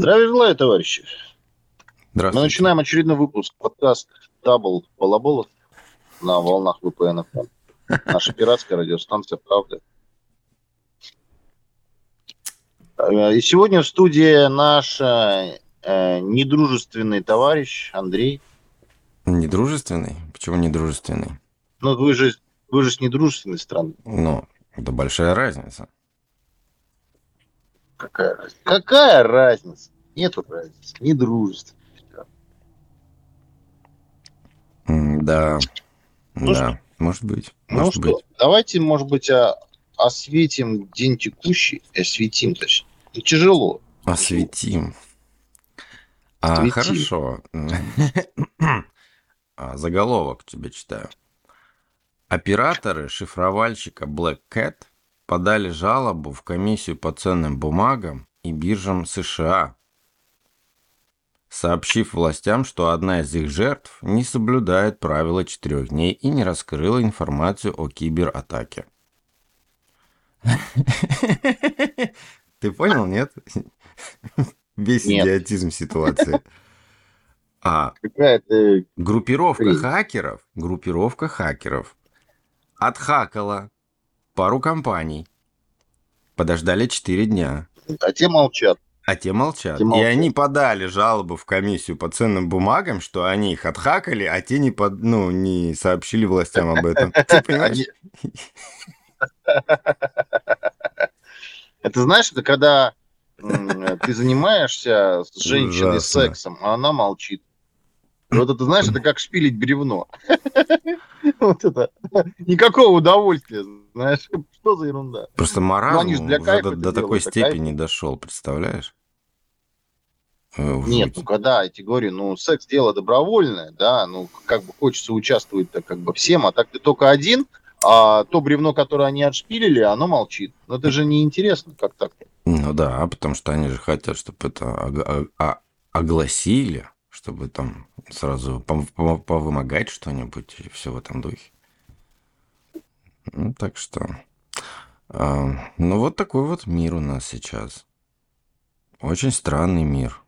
Здравия желаю, товарищи. Мы Здравствуйте. начинаем очередной выпуск подкаст Дабл Балаболов на волнах VPN. Наша пиратская радиостанция «Правда». Э, И сегодня в студии наш э, э, недружественный товарищ Андрей. Недружественный? Почему недружественный? Ну, вы же, вы же с недружественной страны. Ну, это большая разница. Какая разница? Какая разница? Нету разницы. Недружественный. М, Да. Ну да, может быть. Ну Может что, быть. давайте, может быть, а, осветим день текущий, осветим, точнее. Ну, Тяжело. Осветим. А, Осветим. хорошо. А, Заголовок тебе читаю. Операторы шифровальщика Black Cat подали жалобу в комиссию по ценным бумагам и биржам США, сообщив властям, что одна из их жертв не соблюдает правила четырех дней и не раскрыла информацию о кибератаке. Ты понял, нет? Весь идиотизм ситуации. А. Группировка хакеров, группировка хакеров отхакала пару компаний. Подождали 4 дня. А те молчат. А те молчат. Те И молчат. они подали жалобу в комиссию по ценным бумагам, что они их отхакали, а те не, под, ну, не сообщили властям об этом. Ты понимаешь? Они- Это знаешь, это когда ты занимаешься с женщиной сексом, а она молчит. Вот это, знаешь, это как шпилить бревно. Вот это. Никакого удовольствия, знаешь. Что за ерунда? Просто маразм Ну, для уже до, до такой степени дошел, представляешь? Э, Нет, жуть. ну когда, я тебе говорю, ну секс дело добровольное, да, ну как бы хочется участвовать-то как бы всем, а так ты только один, а то бревно, которое они отшпилили, оно молчит. Ну это же неинтересно, как так. Ну да, потому что они же хотят, чтобы это о- а- огласили, чтобы там сразу повымогать что-нибудь и все в этом духе. Ну, так что... а, ну, вот такой вот мир у нас сейчас. Очень странный мир.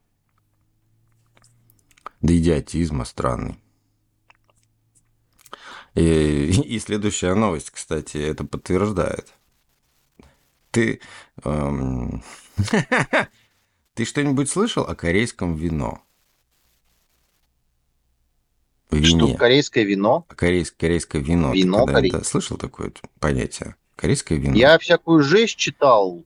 До идиотизма странный. И, и следующая новость, кстати, это подтверждает. Ты... эм, Ты что-нибудь слышал о корейском вино? Что Вине. корейское вино? Корейс- корейское вино. Ты Вино когда-то корейское. слышал такое понятие? Корейское вино. Я всякую жесть читал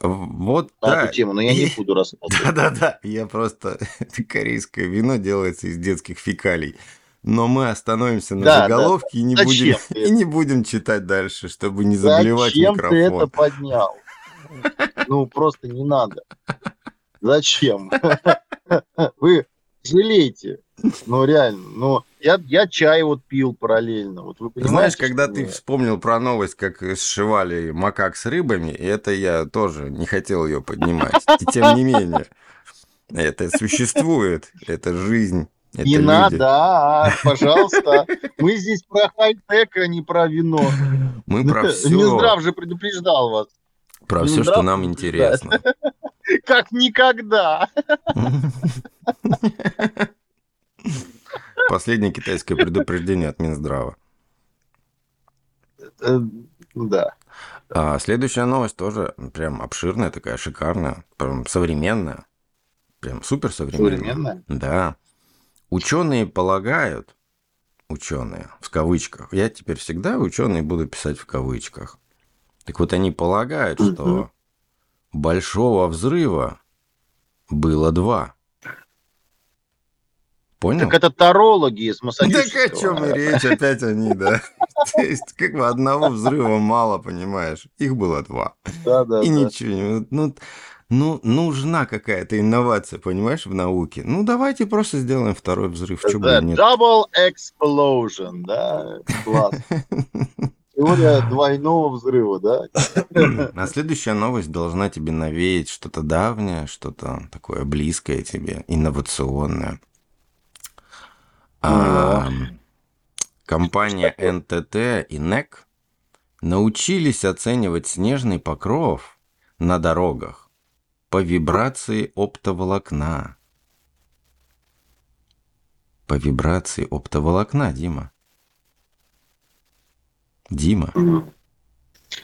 Вот, на да. эту тему, но я не буду рассказывать. Да-да-да, я просто... Корейское вино делается из детских фекалий. Но мы остановимся на Да, заголовке и, не Зачем будем, ты и не будем читать дальше, чтобы не заблевать Зачем ты это микрофон. поднял? Ну, просто не надо. Зачем? Вы жалеете. Ну, реально. Ну, я, я чай вот пил параллельно. Вот вы понимаете, Знаешь, когда ты вспомнил про новость, как сшивали макак с рыбами, и это я тоже не хотел ее поднимать. И тем не менее, это существует, это жизнь, это Не люди. надо, а, пожалуйста. Мы здесь про хай-тек, а не про вино. Мы про все, Минздрав же предупреждал вас. про все, что нам интересно. Как никогда. Последнее китайское предупреждение от Минздрава. Э, Да. А следующая новость тоже прям обширная, такая шикарная, прям современная. Прям супер современная. Современная. Да. Ученые полагают, ученые, в кавычках, я теперь всегда ученые буду писать в кавычках. Так вот, они полагают, что большого взрыва было два. Понял? Так это тарологи из Так Массачусетского. о чем и речь, опять они, да. То есть, как бы одного взрыва мало, понимаешь? Их было два. Да, да, И ничего не... Ну, ну, нужна какая-то инновация, понимаешь, в науке. Ну, давайте просто сделаем второй взрыв. Чего бы нет. Double explosion, да, класс. Теория двойного взрыва, да? А следующая новость должна тебе навеять что-то давнее, что-то такое близкое тебе, инновационное. А, компания НТТ и НЭК научились оценивать снежный покров на дорогах по по вибрации оптоволокна. По вибрации оптоволокна, Дима. Дима.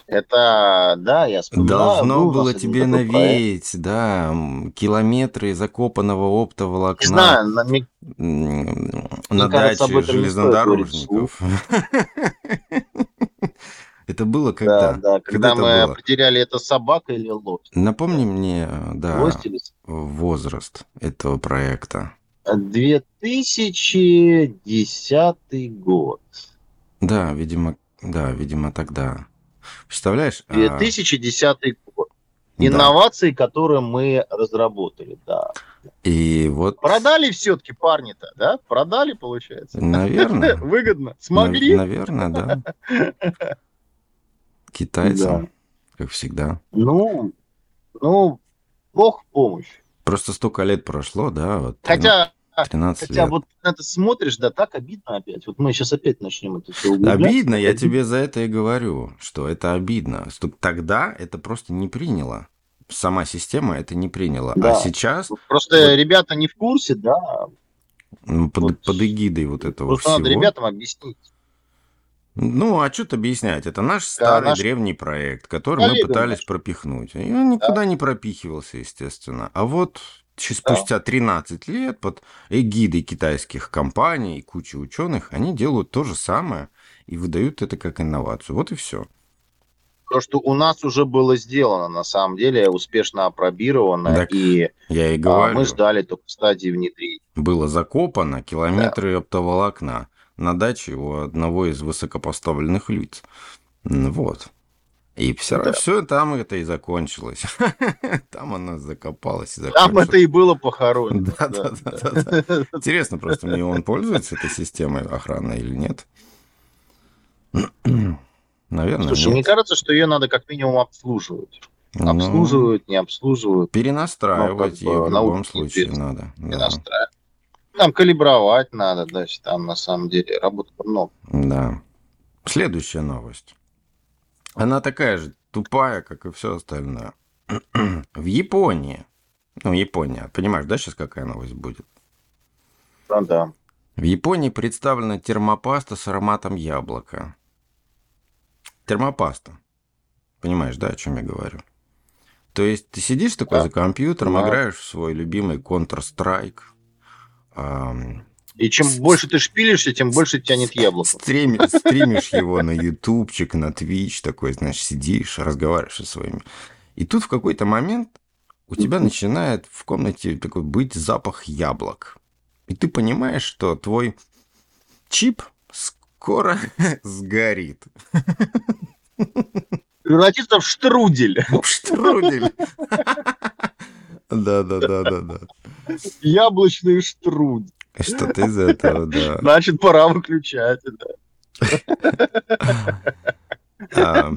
Это, да, я вспоминаю. Должно был было тебе такой проект. навеять, да, километры закопанного Не оптоволокна знаю, на- мне м, на кажется, даче не железнодорожников. Это было Да, когда? да, когда это мы потеряли это собака или лось. Напомни мне, да, возраст этого проекта. 2010 год. Да, видимо, да, видимо, тогда. Представляешь? а, 2010 год. да. Инновации, которые мы разработали, да. И вот, Продали все-таки парни-то, да? Продали, получается. наверное, Выгодно. Смогли. наверное, да. Китайцам, как всегда. Ну, ну, бог помощь. Просто столько лет прошло, да, вот Хотя, 13 хотя лет. вот это смотришь, да, так обидно опять. Вот мы сейчас опять начнем это все углублять. Обидно, я тебе за это и говорю, что это обидно. Что тогда это просто не приняло. Сама система это не приняла. А Да. сейчас Просто Вот. ребята не в курсе, да. м, под, Вот. под эгидой вот этого Просто всего. надо ребятам объяснить. Ну, а что-то объяснять? Это наш старый наш- древний проект, который мы Коллега пытались наш. пропихнуть. И он никуда не пропихивался, естественно. А вот спустя 13 лет под эгидой китайских компаний и кучи ученых они делают то же самое и выдают это как инновацию. Вот и все. То, что у нас уже было сделано, на самом деле, успешно опробировано, Так, и Я и а, говорю. мы ждали только стадии внедрения. было закопано километры оптоволокна на даче у одного из высокопоставленных лиц. Вот. И все, Да. все там это и закончилось. Там оно закопалось и Там это и было похоронено. Да, да, да, да. Интересно просто, мне он пользуется этой системой охраны или нет? Наверное, Слушай, мне нет. кажется, что ее надо как минимум обслуживать. Ну, Обслуживают, не обслуживают, Перенастраивать Ну, ее в любом случае надо. не Да. настраивать. Там калибровать надо, да, если там на самом деле работы много. Да. Следующая новость. Она такая же тупая, как и все остальное. В Японии, ну, Япония, понимаешь, да, сейчас какая новость будет? Да, да. В Японии представлена термопаста с ароматом яблока. Термопаста. Понимаешь, да, о чем я говорю? То есть ты сидишь такой Да. за компьютером, Да. играешь в свой любимый Counter-Strike, ам, И чем С- больше ты шпилишься, тем больше тянет яблоко. Стрими- стримишь его на ютубчик, на твич, такой, знаешь, сидишь, разговариваешь со своими. И тут в какой-то момент у тебя начинает в комнате такой быть запах яблок. И ты понимаешь, что твой чип скоро сгорит. Превратиться в штрудель. В штрудель. Да-да-да-да-да. Яблочный штрудель. Что-то из этого, да. Значит, пора выключать. Да. А,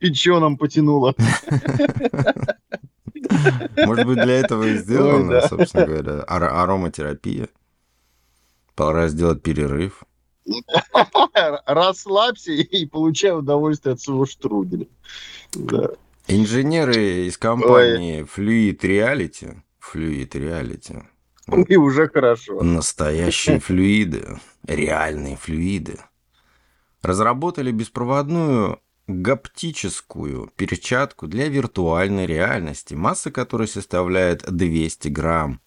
Печеным потянуло. Может быть, для этого и сделано, Ой, собственно говоря, ар- ароматерапия. Пора сделать перерыв. Расслабься и получай удовольствие от своего штруделя. Да. Инженеры из компании Fluid Reality, Fluid Reality, И уже хорошо. настоящие флюиды, реальные флюиды, разработали беспроводную гаптическую перчатку для виртуальной реальности, масса которой составляет 200 грамм.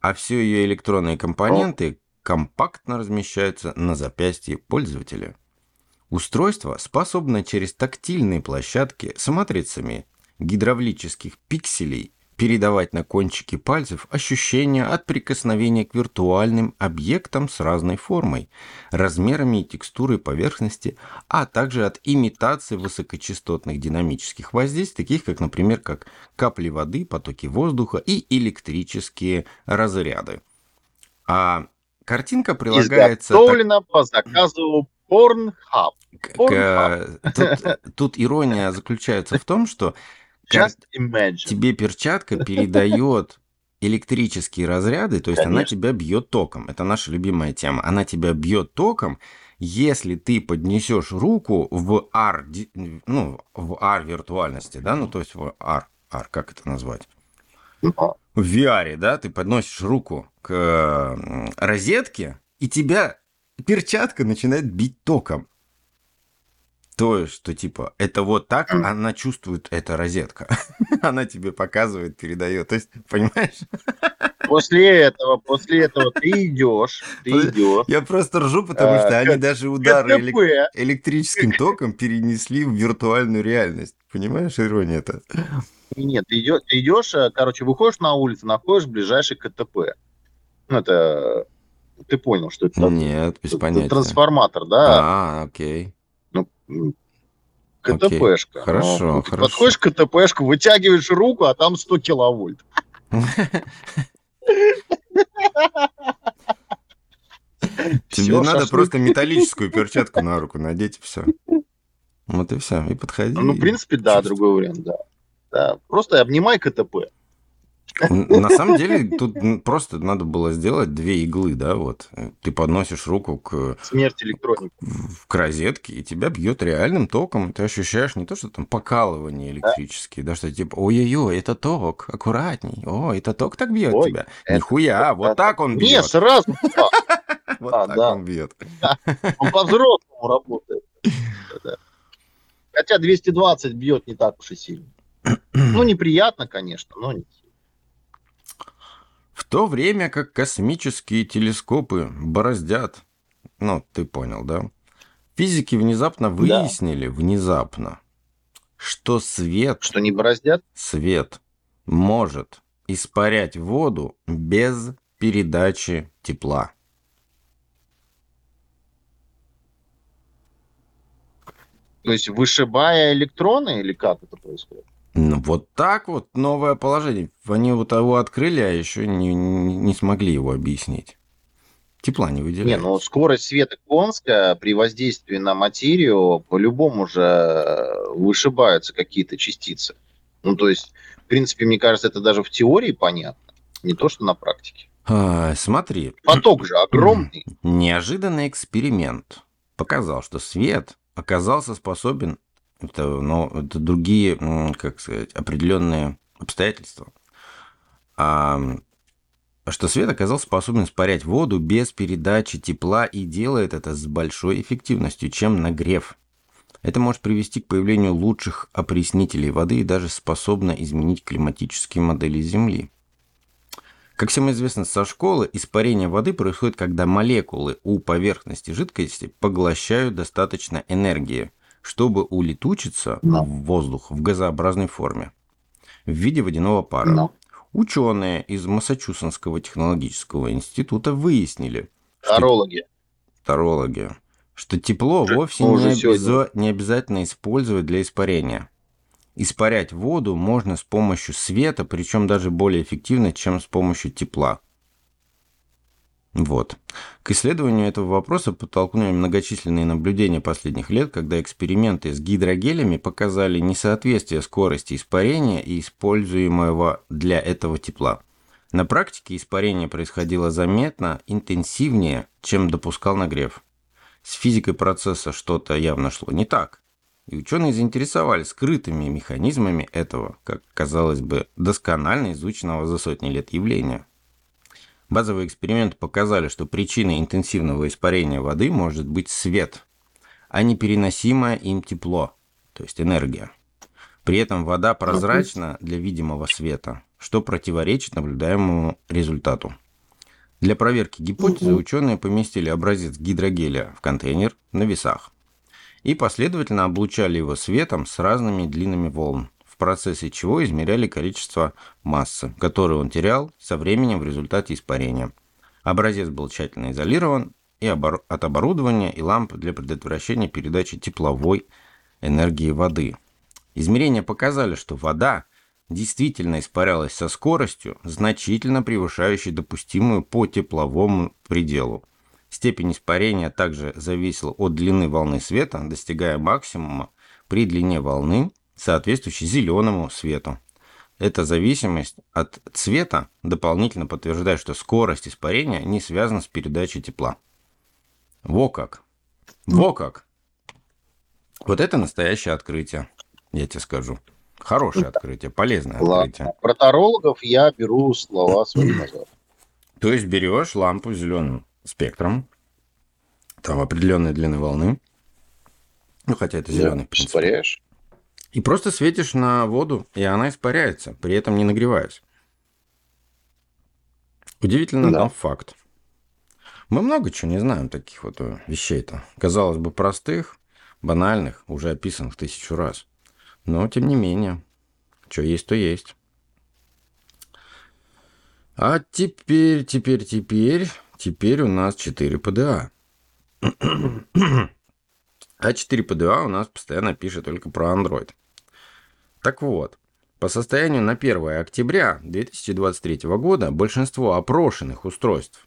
А все ее электронные компоненты компактно размещаются на запястье пользователя. Устройство способно через тактильные площадки с матрицами гидравлических пикселей передавать на кончики пальцев ощущения от прикосновения к виртуальным объектам с разной формой, размерами и текстурой поверхности, а также от имитации высокочастотных динамических воздействий, таких как, например, как капли воды, потоки воздуха и электрические разряды. А картинка прилагается... так- Изготовлено по заказу Pornhub. Pornhub. тут, тут ирония заключается в том, что Just imagine. тебе перчатка передает электрические разряды, то есть она Конечно. тебя бьет током. Это наша любимая тема. Она тебя бьет током, если ты поднесешь руку в R, ну, в R виртуальности, да, ну, то есть в R, VR, как это назвать? Ну, В VR, да, ты подносишь руку к розетке, и тебя перчатка начинает бить током. То что типа, это вот так Мгм. она чувствует, эта розетка. Она тебе показывает, передает. То есть, понимаешь? После этого, после этого ты идешь, ты идешь. Я просто ржу, потому А, что они как- даже удары электрическим током перенесли в виртуальную реальность. Понимаешь, ирония это? Нет, ты идешь, ты идешь, э, короче, выходишь на улицу, находишь ближайший КТП. Ну, это... Ты понял, что это? Нет, без Это понятия. Трансформатор, да? А, окей. Ну, КТПшка. Хорошо, Ну, ты хорошо. подходишь к КТПшку, вытягиваешь руку, а там 100 киловольт. Тебе надо просто металлическую перчатку на руку надеть, и все. Вот и все. И подходи. Ну, в принципе, да, другой вариант. Да, просто обнимай КТП. На самом деле, тут просто надо было сделать две иглы, да, вот. Ты подносишь руку к, Смерть электроники. к розетке, и тебя бьет реальным током. Ты ощущаешь не то, что там покалывание электрические, да, что типа, ой-ой-ой, это ток, аккуратней. О, это ток так бьет Ой, тебя. это- Нихуя, вот так он Не, бьет. сразу. да, Вот так он бьет. Он по-взрослому работает. Хотя 220 бьет не так уж и сильно. Ну, неприятно, конечно, но не сильно. То время как космические телескопы бороздят, ну, ты понял, да? Физики внезапно выяснили, внезапно, что свет, Что не бороздят? свет может испарять воду без передачи тепла. То есть вышибая электроны или как это происходит? Ну, вот так вот новое положение. Они вот его открыли, а еще не, не- не смогли его объяснить. Тепла не Не, выделяют. ну скорость света конская при воздействии на материю по-любому же вышибаются какие-то частицы. Ну, то есть, в принципе, мне кажется, это даже в теории понятно. Не то, что на практике. А, смотри, Поток же огромный. Неожиданный эксперимент показал, что свет оказался способен, это, ну, это другие, как сказать, определенные обстоятельства, а, что свет оказался способен испарять воду без передачи тепла и делает это с большой эффективностью, чем нагрев. Это может привести к появлению лучших опреснителей воды и даже способно изменить климатические модели Земли. Как всем известно со школы, испарение воды происходит, когда молекулы у поверхности жидкости поглощают достаточно энергии, чтобы улетучиться Да. в воздух в газообразной форме в виде водяного пара. Ну, Ученые из Массачусетского технологического института выяснили, что тарологи. тарологи, что тепло Уже- вовсе не, обяза- не обязательно использовать для испарения. Испарять воду можно с помощью света, причем даже более эффективно, чем с помощью тепла. Вот. К исследованию этого вопроса подтолкнули многочисленные наблюдения последних лет, когда эксперименты с гидрогелями показали несоответствие скорости испарения и используемого для этого тепла. На практике испарение происходило заметно интенсивнее, чем допускал нагрев. С физикой процесса что-то явно шло не так. И ученые заинтересовались скрытыми механизмами этого, как казалось бы, досконально изученного за сотни лет явления. Базовые эксперименты показали, что причиной интенсивного испарения воды может быть свет, а не переносимое им тепло, то есть энергия. При этом вода прозрачна для видимого света, что противоречит наблюдаемому результату. Для проверки гипотезы ученые поместили образец гидрогеля в контейнер на весах и последовательно облучали его светом с разными длинами волн, процессе чего измеряли количество массы, которую он терял со временем в результате испарения. Образец был тщательно изолирован и от оборудования и ламп для предотвращения передачи тепловой энергии воды. Измерения показали, что вода действительно испарялась со скоростью, значительно превышающей допустимую по тепловому пределу. Степень испарения также зависела от длины волны света, достигая максимума при длине волны, соответствующей зеленому свету. Эта зависимость от цвета дополнительно подтверждает, что скорость испарения не связана с передачей тепла. Во как! Во как! Вот это настоящее открытие, я тебе скажу. Хорошее открытие, полезное открытие. Ладно. Про тарологов я беру слова свои назад. То есть берешь лампу с зеленым спектром, там определенной длины волны, ну, хотя это зеленый, в принципе. Испаряешь? И просто светишь на воду, и она испаряется, при этом не нагреваясь. Удивительно, Да. но факт. Мы много чего не знаем таких вот э, вещей-то. Казалось бы, простых, банальных, уже описанных тысячу раз. Но, тем не менее, что есть, то есть. А теперь, теперь, теперь, теперь у нас 4 ПДА. А 4 ПДА у нас постоянно пишет только про Android. Так вот, по состоянию на 1 октября 2023 года большинство опрошенных устройств,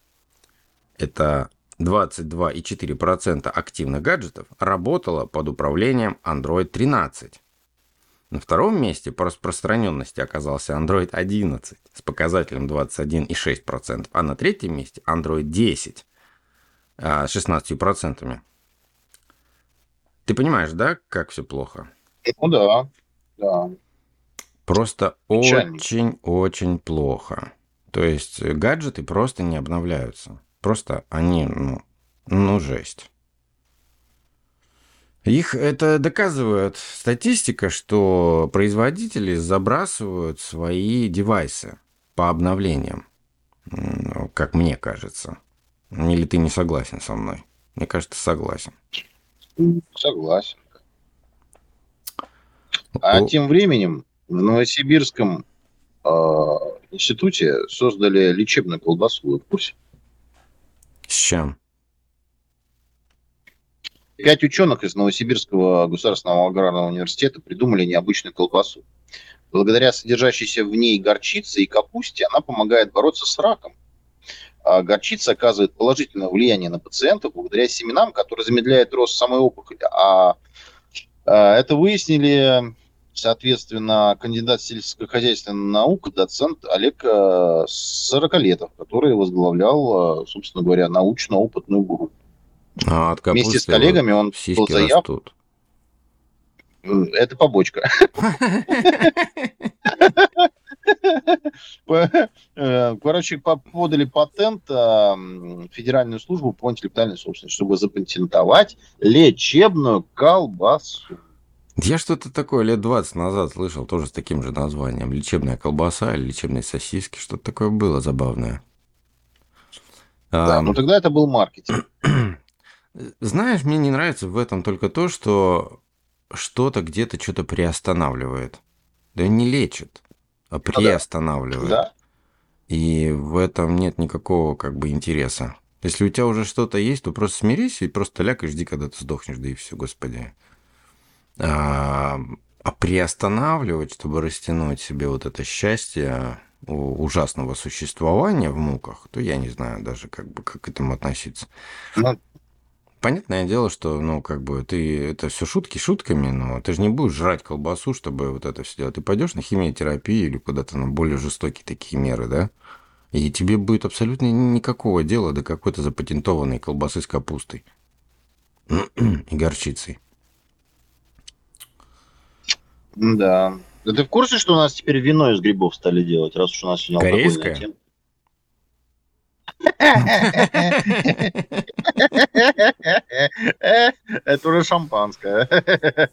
это 22,4% активных гаджетов, работало под управлением Android 13. На втором месте по распространенности оказался Android 11 с показателем 21,6%, а на третьем месте Android 10 а, с 16%. Ты понимаешь, да, как все плохо? Ну да, да. Просто очень-очень плохо. То есть э, гаджеты просто не обновляются. Просто они, ну, ну жесть. Их это доказывает статистика, что производители забрасывают свои девайсы по обновлениям, М, как мне кажется. Или ты не согласен со мной? Мне кажется, согласен. Согласен. А тем временем в Новосибирском э, институте создали лечебную колбасу. Вы в курсе? С чем? Пять ученых из Новосибирского государственного аграрного университета придумали необычную колбасу. Благодаря содержащейся в ней горчице и капусте она помогает бороться с раком. А горчица оказывает положительное влияние на пациентов благодаря семенам, которые замедляют рост самой опухоли. А, а, это выяснили, соответственно, кандидат сельскохозяйственных наук, доцент Олег э, Сорокалетов, который возглавлял, э, собственно говоря, научно-опытную группу. А от Вместе с коллегами он был заяв. растут. Это побочка. По- э, Короче, по- подали патент э, в Федеральную службу по интеллектуальной собственности, чтобы запатентовать лечебную колбасу. Я что-то такое лет 20 назад слышал, тоже с таким же названием. Лечебная колбаса или лечебные сосиски. Что-то такое было забавное. Да, А, но тогда это был маркетинг. Знаешь, мне не нравится в этом только то, что что-то где-то что-то приостанавливает. Да не лечит, а приостанавливает. Да? И в этом нет никакого как бы интереса. Если у тебя уже что-то есть, то просто смирись и просто ляг и жди, когда ты сдохнешь, да и все, господи. А, а приостанавливать, чтобы растянуть себе вот это счастье ужасного существования в муках, то я не знаю даже, как бы, как к этому относиться. Ну, Понятное дело, что, ну, как бы, ты, это все шутки шутками, но ты же не будешь жрать колбасу, чтобы вот это все делать. Ты пойдешь на химиотерапию или куда-то на более жестокие такие меры, да? И тебе будет абсолютно никакого дела до какой-то запатентованной колбасы с капустой и горчицей. Да. Да ты в курсе, что у нас теперь вино из грибов стали делать, раз уж у нас сегодня алкогольная Корейское? тема? Это уже шампанское.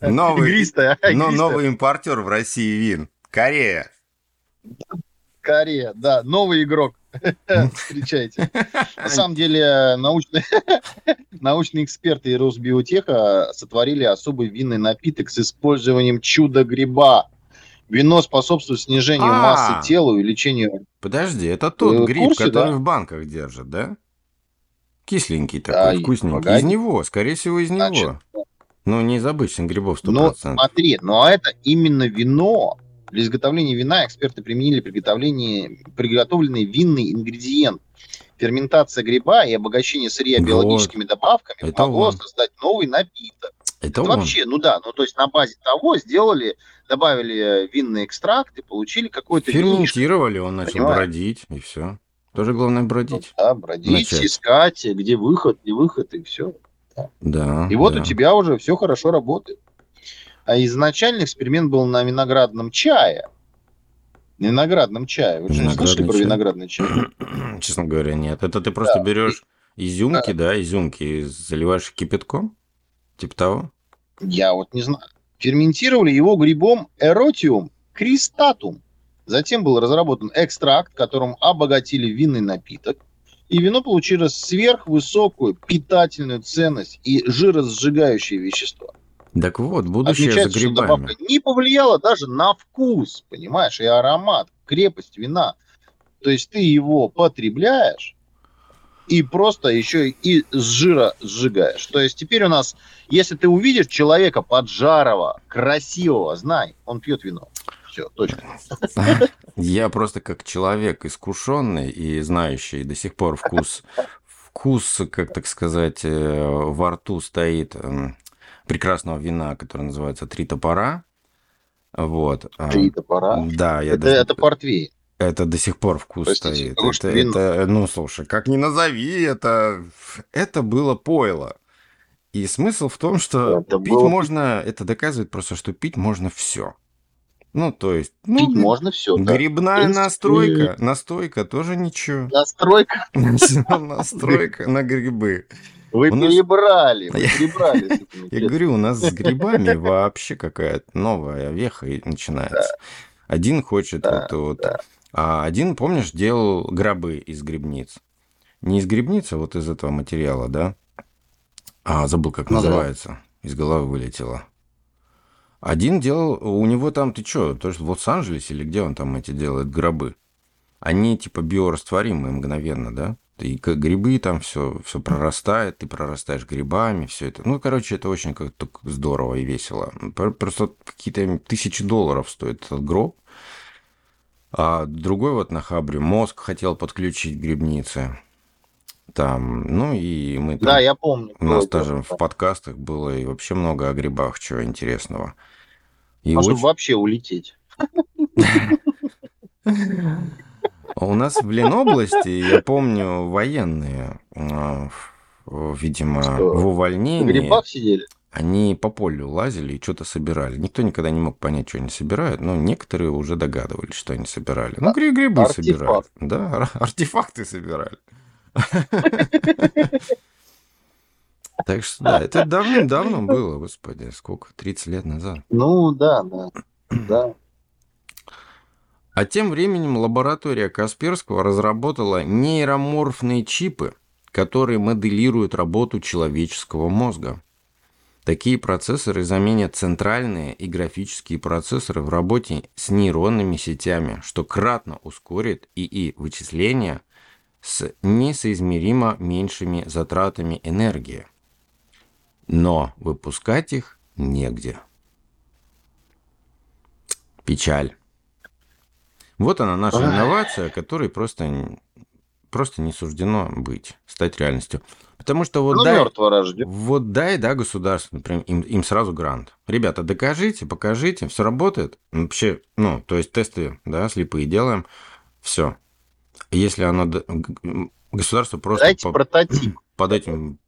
Новый, Игристое. но новый импортер в России вин. Корея. Корея, да, новый игрок. Встречайте. На самом деле, научные, научные эксперты и Росбиотеха сотворили особый винный напиток с использованием чудо-гриба. Вино способствует снижению А. массы тела, увеличению... Подожди, это тот Вы в гриб, курсе, который да? в банках держат, да? Кисленький Да, такой, и- вкусненький. погоди. Из него, скорее всего, из него. Значит, Ну, не из обычных грибов, Но 100%. смотри, ну а это именно вино. Для изготовления вина эксперты применили приготовление, приготовленный винный ингредиент. Ферментация гриба и обогащение сырья Вот. биологическими добавками Это могло он. создать новый напиток. это Это вообще, ну да, ну то есть на базе того сделали, добавили э, винный экстракт и получили какой-то винишко. Ферментировали, он начал Понимаешь? бродить, и все. Тоже главное бродить. Да, бродить, Начать. искать, где выход, где выход, и все. Да. И вот да. у тебя уже все хорошо работает. А изначально эксперимент был на виноградном чае. Виноградном чае. Вы что, слышали про виноградный чай? Честно говоря, нет. Это ты просто да. берешь изюмки, да. да, изюмки, и заливаешь кипятком? Типа того? Я вот не знаю. Ферментировали его грибом эротиум кристатум. Затем был разработан экстракт, которым обогатили винный напиток. И вино получило сверхвысокую питательную ценность и жиросжигающее вещество. Так вот, будущее за грибами. Что не повлияло даже на вкус, понимаешь, и аромат, крепость вина. То есть ты его потребляешь и просто еще и с жира сжигаешь. То есть теперь у нас, если ты увидишь человека поджарого, красивого, знай, он пьет вино. Все, точка. Я просто как человек искушенный и знающий до сих пор вкус, вкус, как так сказать, э, во рту стоит прекрасного вина, которое называется «Три топора». Вот. А, «Три топора»? Да. Я это, даже... это портвейн. Это до сих пор вкус Простите, стоит. Это, это, ну, слушай, как ни назови, это, это было пойло. И смысл в том, что это пить было... можно, это доказывает просто, что пить можно все. Ну, то есть... Ну, Пить можно все. Грибная да. настройка. Настойка тоже ничего. Настройка? Настройка на грибы. Вы перебрали, вы перебрали. Я говорю, у нас с грибами вообще какая-то новая веха начинается. Один хочет вот, вот. А один, помнишь, делал гробы из грибниц. Не из грибницы, а вот из этого материала, да? А, забыл, как называется. Из головы вылетело. Один делал, у него там, ты что, то есть в Лос-Анджелесе или где он там эти делает гробы? Они типа биорастворимые мгновенно, да? И грибы там все, все прорастает, ты прорастаешь грибами, все это. Ну, короче, это очень как-то здорово и весело. Просто какие-то тысячи долларов стоит этот гроб. А другой вот на Хабре мозг хотел подключить грибницы. Там, ну и мы там, Да, я помню. У нас даже в подкастах было и вообще много о грибах, чего интересного. И Может, очень... вообще улететь. У нас в Ленобласти, я помню, военные, а, видимо, в увольнении. В сидели? Они по полю лазили и что-то собирали. Никто никогда не мог понять, что они собирают, но некоторые уже догадывались, что они собирали. Ну, грибы собирали. Да, артефакты собирали. Так что да, это давным-давно было, господи, сколько, 30 лет назад. Ну да, да, да. А тем временем лаборатория Касперского разработала нейроморфные чипы, которые моделируют работу человеческого мозга. Такие процессоры заменят центральные и графические процессоры в работе с нейронными сетями, что кратно ускорит ИИ вычисления с несоизмеримо меньшими затратами энергии. Но выпускать их негде. Печаль. Вот она наша инновация, которой просто, просто не суждено быть, стать реальностью. Потому что вот, ну, дай, вот дай, да, государство, например, им, им сразу грант. Ребята, докажите, покажите, все работает. Вообще, ну, то есть тесты, да, слепые делаем, все. Если оно... Государство просто Дайте по, прототип. под этим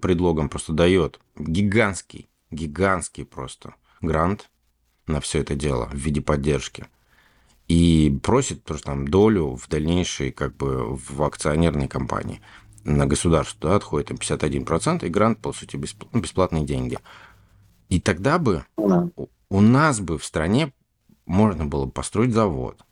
предлогом просто дает гигантский, гигантский просто грант на все это дело в виде поддержки. И просит просто там долю в дальнейшей как бы в акционерной компании. На государство да, отходит там 51%, и грант, по сути, бесплатные деньги. И тогда бы да. у нас бы в стране можно было построить завод,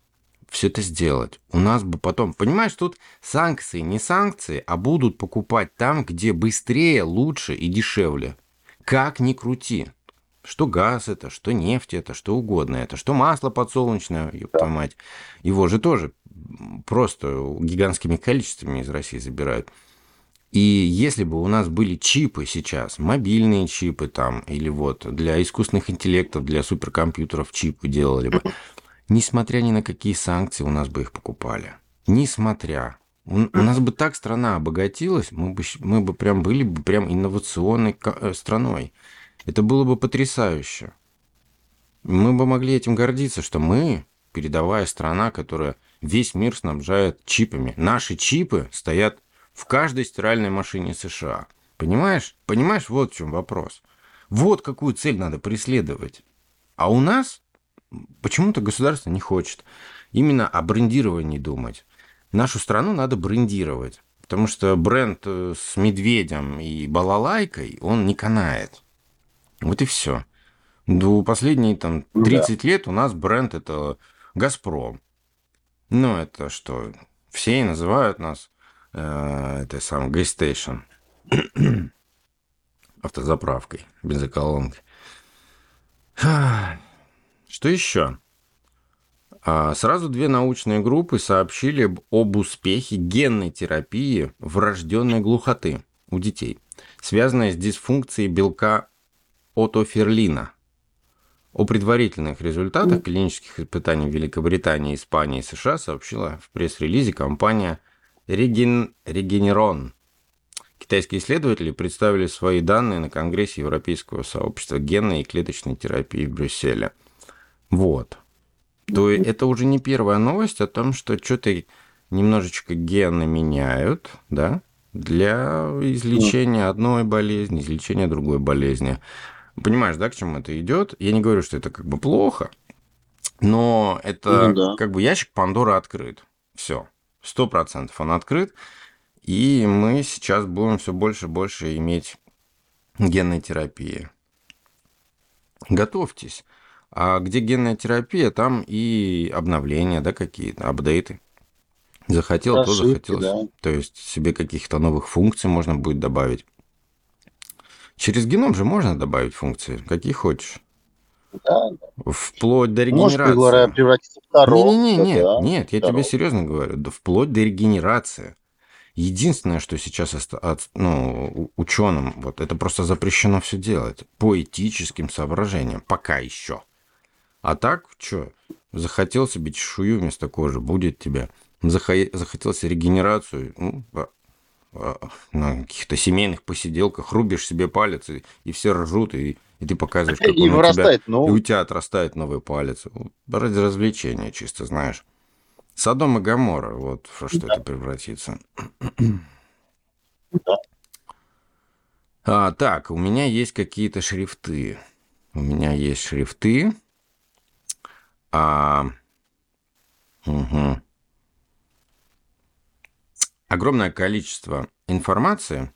все это сделать. У нас бы потом, понимаешь, тут санкции, не санкции, а будут покупать там, где быстрее, лучше и дешевле. Как ни крути. Что газ это, что нефть это, что угодно это, что масло подсолнечное, ёпта мать. Его же тоже просто гигантскими количествами из России забирают. И если бы у нас были чипы сейчас, мобильные чипы там, или вот для искусственных интеллектов, для суперкомпьютеров чипы делали бы, Несмотря ни на какие санкции, у нас бы их покупали. Несмотря. У, у нас бы так страна обогатилась, мы бы, мы бы прям были бы прям инновационной э, страной. Это было бы потрясающе. Мы бы могли этим гордиться, что мы передовая страна, которая весь мир снабжает чипами. Наши чипы стоят в каждой стиральной машине США. Понимаешь? Понимаешь, вот в чем вопрос. Вот какую цель надо преследовать. А у нас почему-то государство не хочет именно о брендировании думать. Нашу страну надо брендировать, потому что бренд э, с медведем и балалайкой, он не канает. Вот и все. До последние там 30 да. лет у нас бренд это Газпром. Ну, это что? Все называют нас э, это some gas station. Автозаправкой, бензоколонкой. Что еще? А, сразу две научные группы сообщили об успехе генной терапии врожденной глухоты у детей, связанной с дисфункцией белка отоферлина. О предварительных результатах клинических испытаний в Великобритании, Испании и США сообщила в пресс-релизе компания Regen... Regeneron. Китайские исследователи представили свои данные на Конгрессе Европейского сообщества генной и клеточной терапии в Брюсселе. Вот то это уже не первая новость о том, что что-то немножечко гены меняют, да, для излечения одной болезни, излечения другой болезни. Понимаешь, да, к чему это идет? Я не говорю, что это как бы плохо, но это ну, да. как бы ящик Пандора открыт. Все, сто процентов он открыт, и мы сейчас будем все больше и больше иметь генной терапии. Готовьтесь. А где генная терапия, там и обновления, да, какие-то, апдейты. Захотел, то захотелось. Да. То есть себе каких-то новых функций можно будет добавить. Через геном же можно добавить функции, какие хочешь. Да. Вплоть до регенерации. Может, превратиться в корову. Не, не, не, нет, да, нет, я тебе серьезно говорю, да, вплоть до регенерации. Единственное, что сейчас от, ну, ученым, вот это просто запрещено все делать по этическим соображениям, пока еще. А так, что, захотел себе чешую вместо кожи, будет тебе. Захотел себе регенерацию, ну, а, на каких-то семейных посиделках рубишь себе палец, и, и все ржут, и, и ты показываешь, как и он у тебя, новый. и у тебя отрастает новый палец. Ради развлечения, чисто знаешь. Содом и Гамора, вот во что да. это превратится. Да. А, так, у меня есть какие-то шрифты. У меня есть шрифты. А, угу. Огромное количество информации,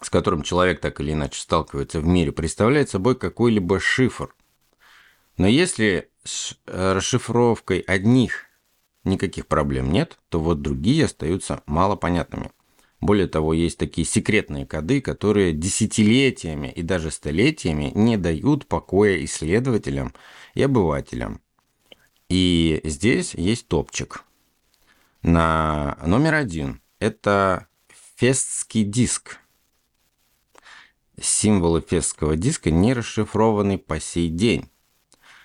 с которым человек так или иначе сталкивается в мире, представляет собой какой-либо шифр. Но если с э, расшифровкой одних никаких проблем нет, то вот другие остаются малопонятными. Более того, есть такие секретные коды, которые десятилетиями и даже столетиями не дают покоя исследователям и обывателям. И здесь есть топчик. На номер один это фестский диск. Символы фестского диска не расшифрованы по сей день.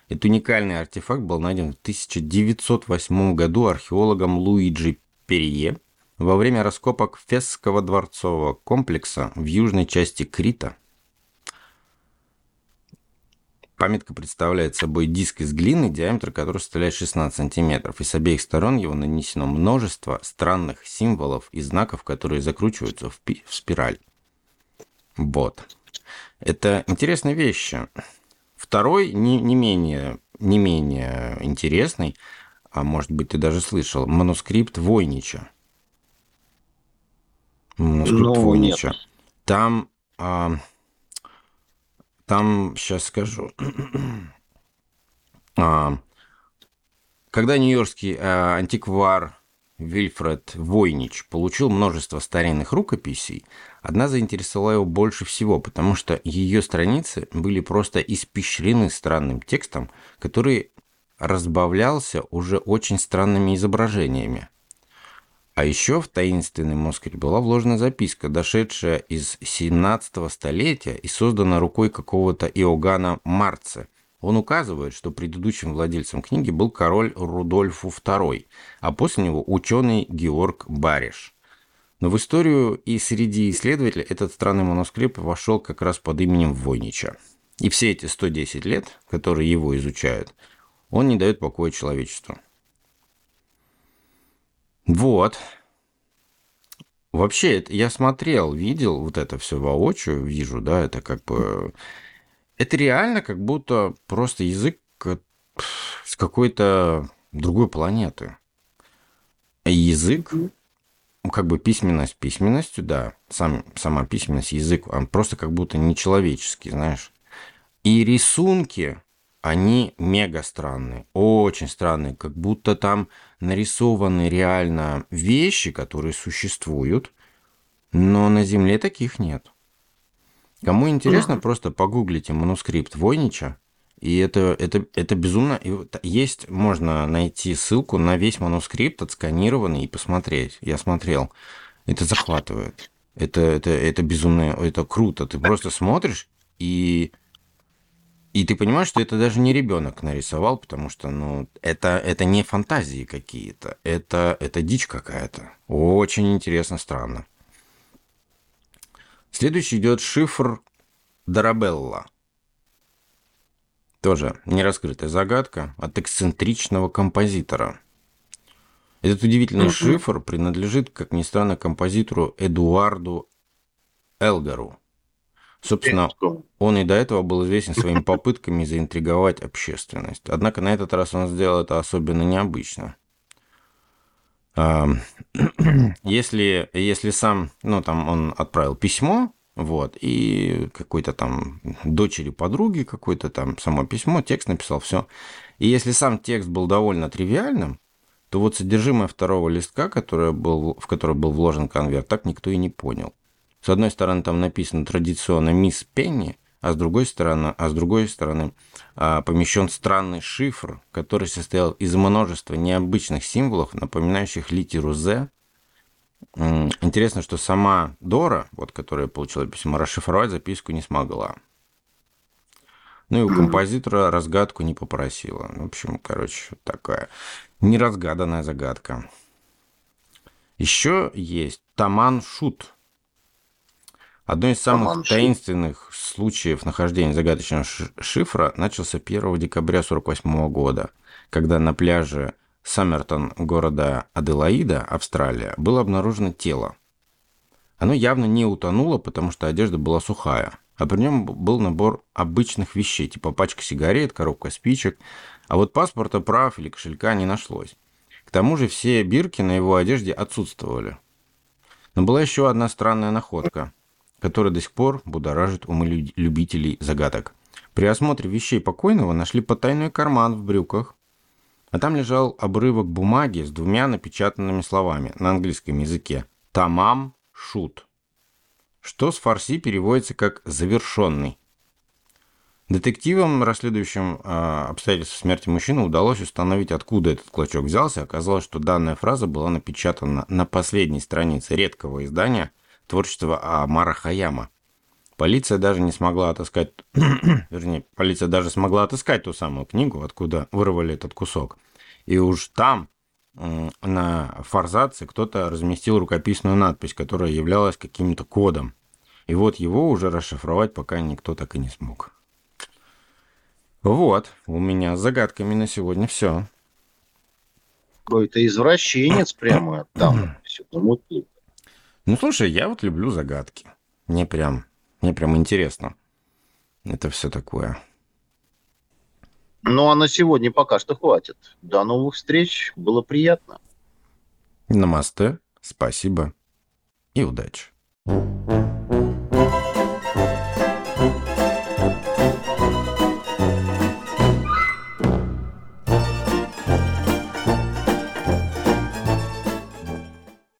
Этот уникальный артефакт был найден в 1908 году археологом Луиджи Перье во время раскопок Фесского дворцового комплекса в южной части Крита. Памятка представляет собой диск из глины, диаметр которого составляет 16 сантиметров, и с обеих сторон его нанесено множество странных символов и знаков, которые закручиваются в, пи- в спираль. Вот. Это интересные вещи. Второй, не, не, менее, не менее интересный, а может быть ты даже слышал, манускрипт Войнича. Манускрипт ну, Войнича. Нет. Там... А, там, сейчас скажу. а, когда нью-йоркский а, антиквар Вильфред Войнич получил множество старинных рукописей, одна заинтересовала его больше всего, потому что ее страницы были просто испещрены странным текстом, который разбавлялся уже очень странными изображениями. А еще в таинственный Москве была вложена записка, дошедшая из 17 столетия и создана рукой какого-то Иоганна Марце. Он указывает, что предыдущим владельцем книги был король Рудольфу II, а после него ученый Георг Бариш. Но в историю и среди исследователей этот странный манускрипт вошел как раз под именем Войнича. И все эти 110 лет, которые его изучают, он не дает покоя человечеству. Вот. Вообще, это, я смотрел, видел вот это все воочию, вижу, да, это как бы... Это реально как будто просто язык с какой-то другой планеты. Язык, как бы письменность письменностью, да, сам, сама письменность, язык, он просто как будто нечеловеческий, знаешь. И рисунки, они мега странные, очень странные, как будто там нарисованы реально вещи, которые существуют, но на Земле таких нет. Кому интересно, просто погуглите манускрипт Войнича, и это, это, это безумно... И есть, можно найти ссылку на весь манускрипт отсканированный и посмотреть. Я смотрел. Это захватывает. Это, это, это безумно... Это круто. Ты просто смотришь и и ты понимаешь, что это даже не ребенок нарисовал, потому что, ну, это, это не фантазии какие-то, это, это дичь какая-то. Очень интересно, странно. Следующий идет шифр Дарабелла. Тоже нераскрытая загадка от эксцентричного композитора. Этот удивительный шифр принадлежит, как ни странно, композитору Эдуарду Элгару. Собственно, он и до этого был известен своими попытками заинтриговать общественность. Однако на этот раз он сделал это особенно необычно. Если, если сам, ну, там он отправил письмо, вот, и какой-то там дочери подруги, какое-то там само письмо, текст написал, все. И если сам текст был довольно тривиальным, то вот содержимое второго листка, которое был, в который был вложен конверт, так никто и не понял. С одной стороны, там написано традиционно «Мисс Пенни», а с другой стороны, а с другой стороны а, помещен странный шифр, который состоял из множества необычных символов, напоминающих литеру «З». Интересно, что сама Дора, вот, которая получила письмо, расшифровать записку не смогла. Ну и у композитора разгадку не попросила. В общем, короче, такая неразгаданная загадка. Еще есть Таман Шут – Одно из самых таинственных случаев нахождения загадочного шифра начался 1 декабря 1948 года, когда на пляже Саммертон города Аделаида, Австралия, было обнаружено тело. Оно явно не утонуло, потому что одежда была сухая, а при нем был набор обычных вещей, типа пачка сигарет, коробка спичек, а вот паспорта, прав или кошелька не нашлось. К тому же все бирки на его одежде отсутствовали. Но была еще одна странная находка – который до сих пор будоражит умы любителей загадок. При осмотре вещей покойного нашли потайной карман в брюках, а там лежал обрывок бумаги с двумя напечатанными словами на английском языке «Тамам шут», что с фарси переводится как «завершенный». Детективам, расследующим э, обстоятельства смерти мужчины, удалось установить, откуда этот клочок взялся. Оказалось, что данная фраза была напечатана на последней странице редкого издания – творчество Амара Хаяма. Полиция даже не смогла отыскать, вернее, полиция даже смогла отыскать ту самую книгу, откуда вырвали этот кусок. И уж там, на форзаце, кто-то разместил рукописную надпись, которая являлась каким-то кодом. И вот его уже расшифровать пока никто так и не смог. Вот, у меня с загадками на сегодня все. Какой-то извращенец прямо там все замутил. Ну, слушай, я вот люблю загадки. Мне прям, мне прям интересно. Это все такое. Ну, а на сегодня пока что хватит. До новых встреч. Было приятно. Намасте. Спасибо. И удачи.